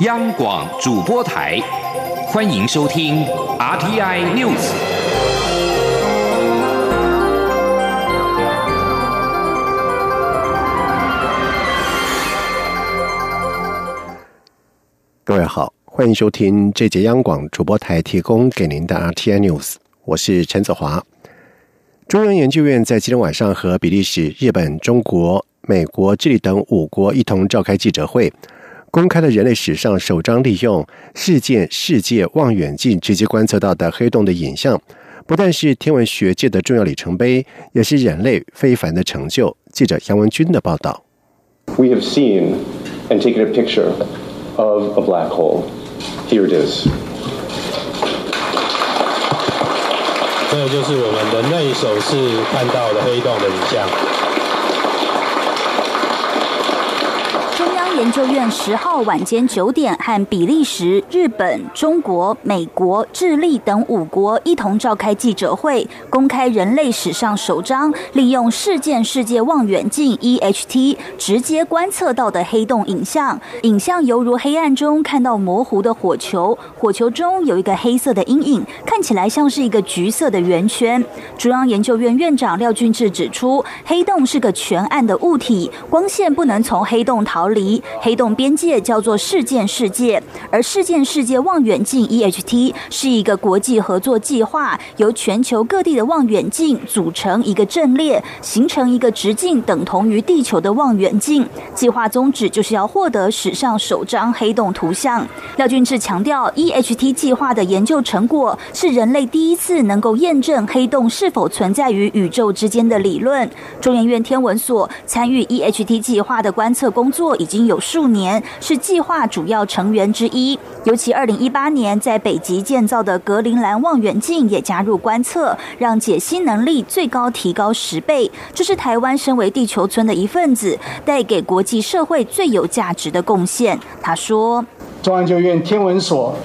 央广主播台，欢迎收听 RTI News。各位好，欢迎收听这节央广主播台提供给您的 RTI News，我是陈子华。中央研究院在今天晚上和比利时、日本、中国、美国、智利等五国一同召开记者会。公开了人类史上首张利用事件世界望远镜直接观测到的黑洞的影像，不但是天文学界的重要里程碑，也是人类非凡的成就。记者杨文军的报道。We have seen and taken a picture of a black hole. Here it is. 这就是我们的内手是看到的黑洞的影像。研究院十号晚间九点和比利时、日本、中国、美国、智利等五国一同召开记者会，公开人类史上首张利用事件世界望远镜 （EHT） 直接观测到的黑洞影像。影像犹如黑暗中看到模糊的火球，火球中有一个黑色的阴影，看起来像是一个橘色的圆圈。中央研究院院长廖俊志指出，黑洞是个全暗的物体，光线不能从黑洞逃离。黑洞边界叫做事件世界，而事件世界望远镜 （EHT） 是一个国际合作计划，由全球各地的望远镜组成一个阵列，形成一个直径等同于地球的望远镜。计划宗旨就是要获得史上首张黑洞图像。廖俊志强调，EHT 计划的研究成果是人类第一次能够验证黑洞是否存在于宇宙之间的理论。中研院天文所参与 EHT 计划的观测工作已经有。数年是计划主要成员之一，尤其二零一八年在北极建造的格陵兰望远镜也加入观测，让解析能力最高提高十倍。这是台湾身为地球村的一份子，带给国际社会最有价值的贡献。他说：“中央研院天文所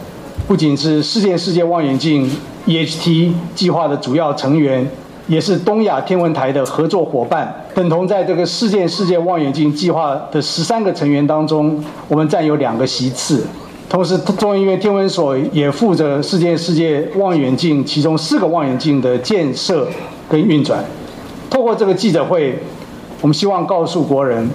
不仅是世界世界望远镜 （EHT） 计划的主要成员。”也是东亚天文台的合作伙伴，等同在这个世界世界望远镜计划的十三个成员当中，我们占有两个席次。同时，中央院天文所也负责世界世界望远镜其中四个望远镜的建设跟运转。透过这个记者会，我们希望告诉国人，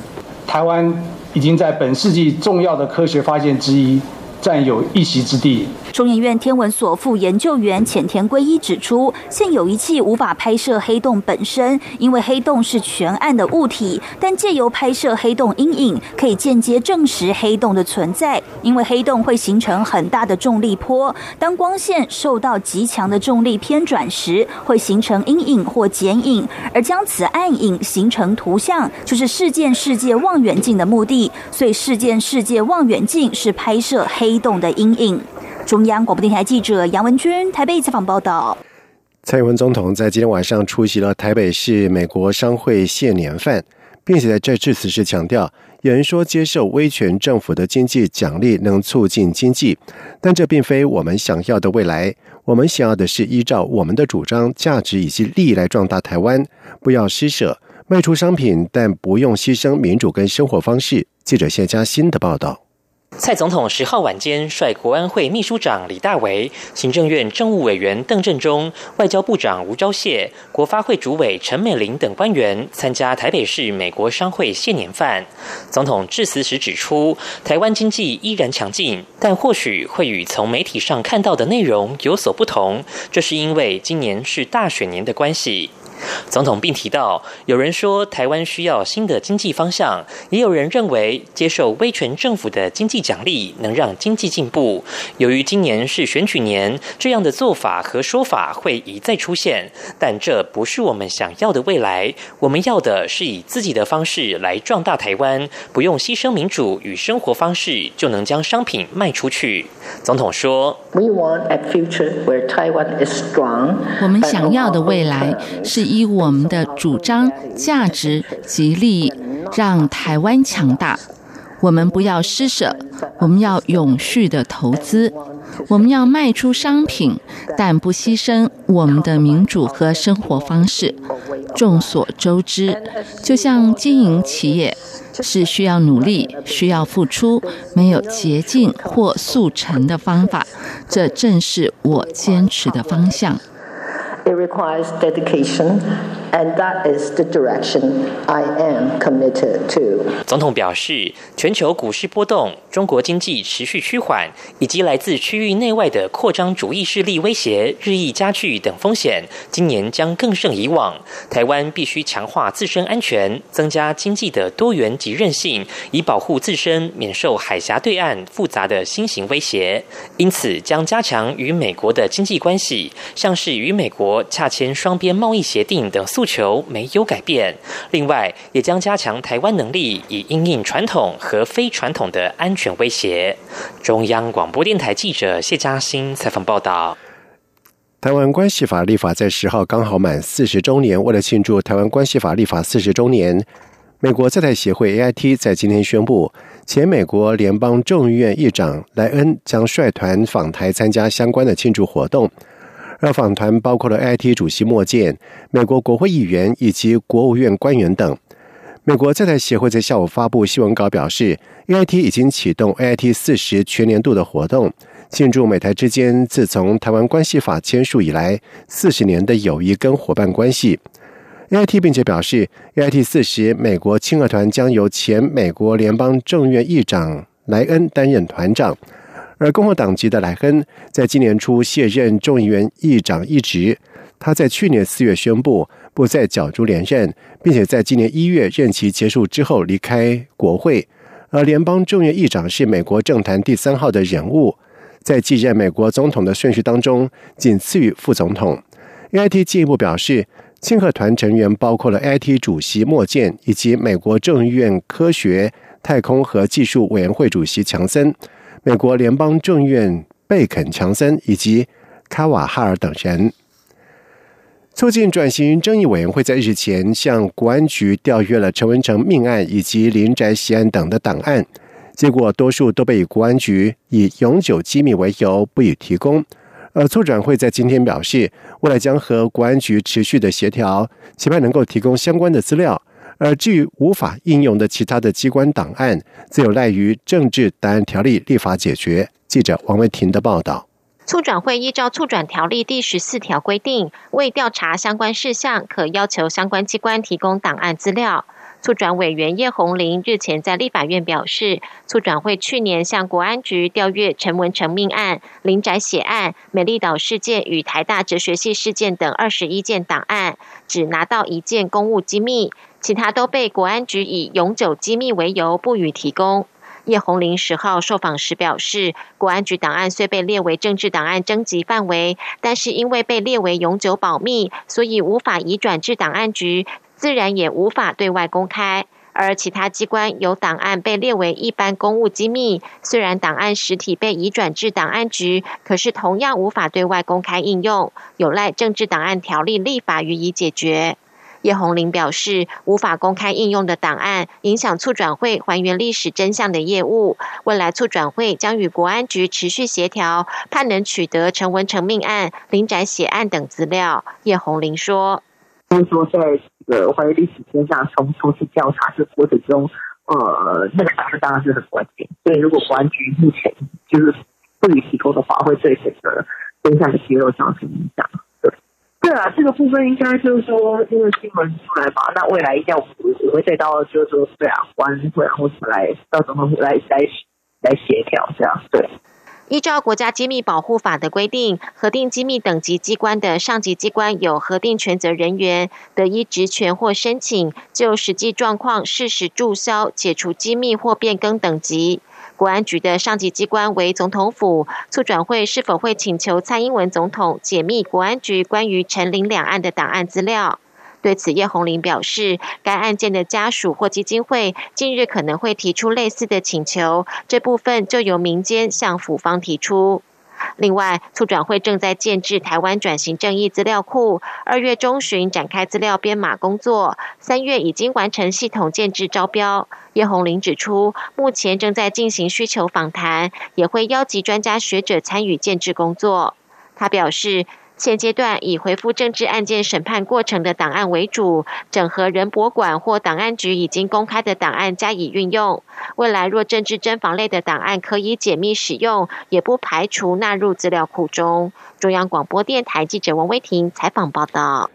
台湾已经在本世纪重要的科学发现之一。占有一席之地。中研院天文所副研究员浅田圭一指出，现有仪器无法拍摄黑洞本身，因为黑洞是全暗的物体。但借由拍摄黑洞阴影，可以间接证实黑洞的存在。因为黑洞会形成很大的重力波，当光线受到极强的重力偏转时，会形成阴影或剪影，而将此暗影形成图像，就是事件世界望远镜的目的。所以，事件世界望远镜是拍摄。黑洞的阴影。中央广播电台记者杨文君台北采访报道。蔡英文总统在今天晚上出席了台北市美国商会谢年饭，并且在这致辞时强调，有人说接受威权政府的经济奖励能促进经济，但这并非我们想要的未来。我们想要的是依照我们的主张、价值以及利益来壮大台湾，不要施舍卖出商品，但不用牺牲民主跟生活方式。记者谢佳欣的报道。蔡总统十号晚间率国安会秘书长李大为、行政院政务委员邓振中、外交部长吴钊燮、国发会主委陈美玲等官员参加台北市美国商会谢年饭。总统致辞时指出，台湾经济依然强劲，但或许会与从媒体上看到的内容有所不同，这是因为今年是大选年的关系。总统并提到，有人说台湾需要新的经济方向，也有人认为接受威权政府的经济奖励能让经济进步。由于今年是选举年，这样的做法和说法会一再出现，但这不是我们想要的未来。我们要的是以自己的方式来壮大台湾，不用牺牲民主与生活方式就能将商品卖出去。总统说：“We want a future where Taiwan is strong。”我们想要的未来是。以我们的主张、价值及利益，让台湾强大。我们不要施舍，我们要永续的投资。我们要卖出商品，但不牺牲我们的民主和生活方式。众所周知，就像经营企业，是需要努力、需要付出，没有捷径或速成的方法。这正是我坚持的方向。It requires dedication, and that is the direction I am committed to. 总统表示，全球股市波动、中国经济持续趋缓，以及来自区域内外的扩张主义势力威胁日益加剧等风险，今年将更胜以往。台湾必须强化自身安全，增加经济的多元及韧性，以保护自身免受海峡对岸复杂的新型威胁。因此，将加强与美国的经济关系，像是与美国。洽签双边贸易协定等诉求没有改变。另外，也将加强台湾能力，以应应传统和非传统的安全威胁。中央广播电台记者谢嘉欣采访报道。台湾关系法立法在十号刚好满四十周年，为了庆祝台湾关系法立法四十周年，美国在台协会 AIT 在今天宣布，前美国联邦众议院议长莱恩将率团访台参加相关的庆祝活动。而访团包括了 AIT 主席莫健、美国国会议员以及国务院官员等。美国在台协会在下午发布新闻稿表示，AIT 已经启动 AIT 四十全年度的活动，庆祝美台之间自从台湾关系法签署以来四十年的友谊跟伙伴关系。AIT 并且表示，AIT 四十美国亲俄团将由前美国联邦众院议长莱恩担任团长。而共和党籍的莱恩在今年初卸任众议院议长一职，他在去年四月宣布不再角逐连任，并且在今年一月任期结束之后离开国会。而联邦众议议长是美国政坛第三号的人物，在继任美国总统的顺序当中，仅次于副总统。AIT 进一步表示，庆贺团成员包括了 AIT 主席莫健以及美国众议院科学、太空和技术委员会主席强森。美国联邦众院贝肯·强森以及卡瓦哈尔等人，促进转型正义委员会在日前向国安局调阅了陈文成命案以及林宅袭案等的档案，结果多数都被国安局以永久机密为由不予提供。而促转会在今天表示，未来将和国安局持续的协调，期盼能够提供相关的资料。而至于无法应用的其他的机关档案，则有赖于政治档案条例立法解决。记者王维婷的报道。促转会依照促转条例第十四条规定，为调查相关事项，可要求相关机关提供档案资料。促转委员叶红林日前在立法院表示，促转会去年向国安局调阅陈文成命案、林宅血案、美丽岛事件与台大哲学系事件等二十一件档案，只拿到一件公务机密。其他都被国安局以永久机密为由不予提供。叶红林十号受访时表示，国安局档案虽被列为政治档案征集范围，但是因为被列为永久保密，所以无法移转至档案局，自然也无法对外公开。而其他机关有档案被列为一般公务机密，虽然档案实体被移转至档案局，可是同样无法对外公开应用，有赖政治档案条例立法予以解决。叶红林表示，无法公开应用的档案影响促转会还原历史真相的业务。未来促转会将与国安局持续协调，盼能取得陈文成命案、林宅血案等资料。叶红林说：“就是说，在个还原历史真相从从事调查这过程中，呃，那个档案当然是很关键。所以，如果国安局目前就是不予提供的话，会对整个真相的揭露造成影响。”对啊，这个部分应该就是说，因为新闻出来嘛，那未来一定要也会再到，就是说，对啊，官会然后什么来到时候来来来协调这样。对，依照国家机密保护法的规定，核定机密等级机关的上级机关有核定权责人员，得依职权或申请，就实际状况适时注销、解除机密或变更等级。国安局的上级机关为总统府，促转会是否会请求蔡英文总统解密国安局关于陈林两岸的档案资料？对此，叶红林表示，该案件的家属或基金会近日可能会提出类似的请求，这部分就由民间向府方提出。另外，促转会正在建制台湾转型正义资料库，二月中旬展开资料编码工作，三月已经完成系统建制招标。叶红林指出，目前正在进行需求访谈，也会邀集专家学者参与建制工作。他表示。现阶段以回复政治案件审判过程的档案为主，整合人博馆或档案局已经公开的档案加以运用。未来若政治侦防类的档案可以解密使用，也不排除纳入资料库中。中央广播电台记者王威婷采访报道。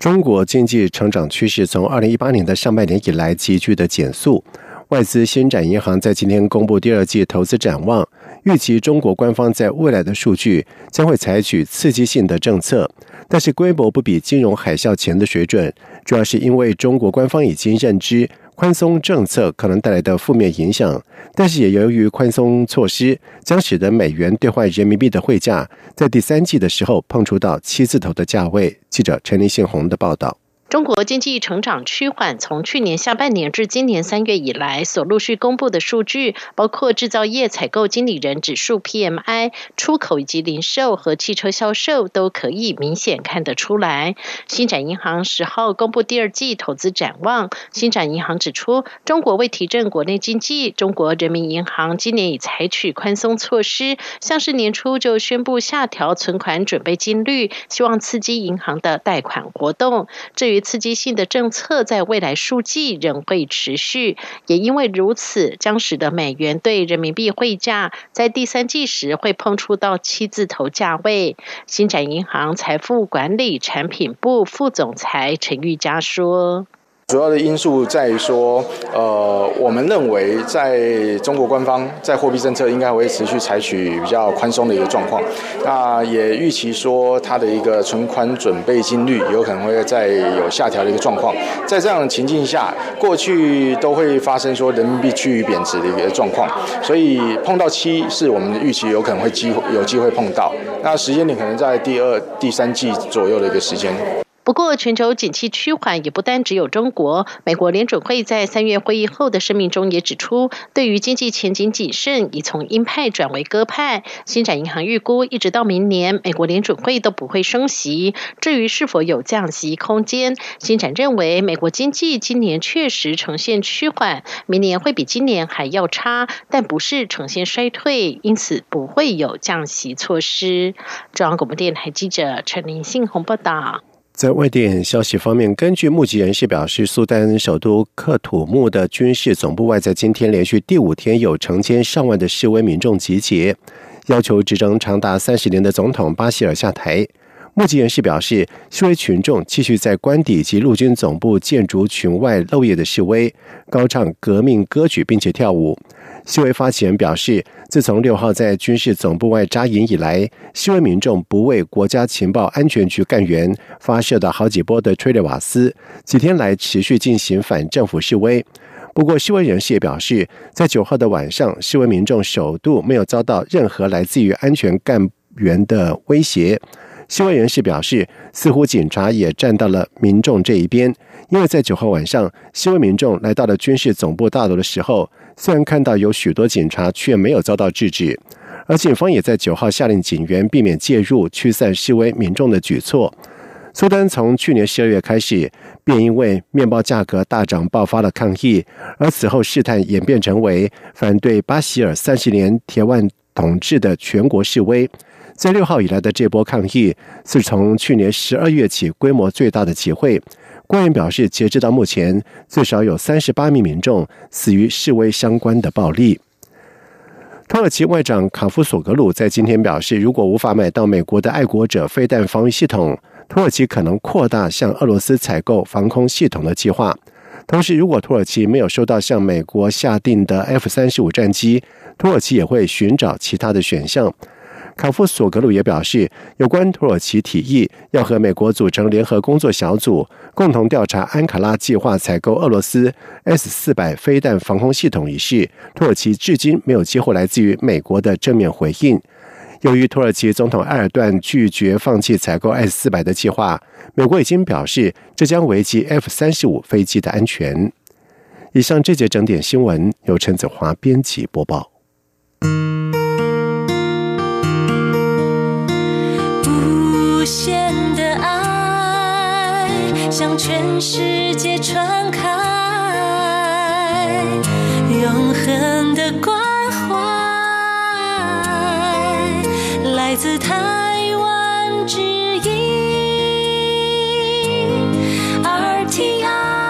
中国经济成长趋势从二零一八年的上半年以来急剧的减速。外资新展银行在今天公布第二季投资展望，预期中国官方在未来的数据将会采取刺激性的政策，但是规模不比金融海啸前的水准，主要是因为中国官方已经认知。宽松政策可能带来的负面影响，但是也由于宽松措施将使得美元兑换人民币的汇价在第三季的时候碰触到七字头的价位。记者陈林信宏的报道。中国经济成长趋缓，从去年下半年至今年三月以来，所陆续公布的数据，包括制造业采购经理人指数 （PMI）、出口以及零售和汽车销售，都可以明显看得出来。新展银行十号公布第二季投资展望，新展银行指出，中国为提振国内经济，中国人民银行今年已采取宽松措施，像是年初就宣布下调存款准备金率，希望刺激银行的贷款活动。至于刺激性的政策在未来数季仍会持续，也因为如此，将使得美元对人民币汇价在第三季时会碰触到七字头价位。新展银行财富管理产品部副总裁陈玉佳说。主要的因素在于说，呃，我们认为在中国官方在货币政策应该会持续采取比较宽松的一个状况，那也预期说它的一个存款准备金率有可能会再有下调的一个状况。在这样的情境下，过去都会发生说人民币趋于贬值的一个状况，所以碰到七是我们的预期有可能会机会有机会碰到，那时间点可能在第二、第三季左右的一个时间。不过，全球景气趋缓也不单只有中国。美国联准会在三月会议后的声明中也指出，对于经济前景谨慎，已从鹰派转为鸽派。新展银行预估，一直到明年，美国联准会都不会升息。至于是否有降息空间，新展认为，美国经济今年确实呈现趋缓，明年会比今年还要差，但不是呈现衰退，因此不会有降息措施。中央广播电台记者陈林信宏报道。在外电消息方面，根据目击人士表示，苏丹首都克土木的军事总部外，在今天连续第五天有成千上万的示威民众集结，要求执政长达三十年的总统巴希尔下台。目击人士表示，示威群众继续在官邸及陆军总部建筑群外漏夜的示威，高唱革命歌曲，并且跳舞。示威发起人表示，自从六号在军事总部外扎营以来，示威民众不为国家情报安全局干员发射的好几波的催泪瓦斯，几天来持续进行反政府示威。不过，示威人士也表示，在九号的晚上，示威民众首度没有遭到任何来自于安全干员的威胁。示威人士表示，似乎警察也站到了民众这一边，因为在九号晚上，示威民众来到了军事总部大楼的时候。虽然看到有许多警察，却没有遭到制止，而警方也在九号下令警员避免介入驱散示威民众的举措。苏丹从去年十二月开始，便因为面包价格大涨爆发了抗议，而此后事态演变成为反对巴希尔三十年铁腕统治的全国示威。在六号以来的这波抗议，是从去年十二月起规模最大的集会。官员表示，截止到目前，最少有三十八名民众死于示威相关的暴力。土耳其外长卡夫索格鲁在今天表示，如果无法买到美国的爱国者飞弹防御系统，土耳其可能扩大向俄罗斯采购防空系统的计划。同时，如果土耳其没有收到向美国下定的 F 三十五战机，土耳其也会寻找其他的选项。卡夫索格鲁也表示，有关土耳其提议要和美国组成联合工作小组，共同调查安卡拉计划采购俄罗斯 S 四百飞弹防空系统一事，土耳其至今没有接获来自于美国的正面回应。由于土耳其总统埃尔段拒绝放弃采购 S 四百的计划，美国已经表示这将危及 F 三十五飞机的安全。以上这节整点新闻由陈子华编辑播报。限的爱向全世界传开，永恒的关怀，来自台湾之。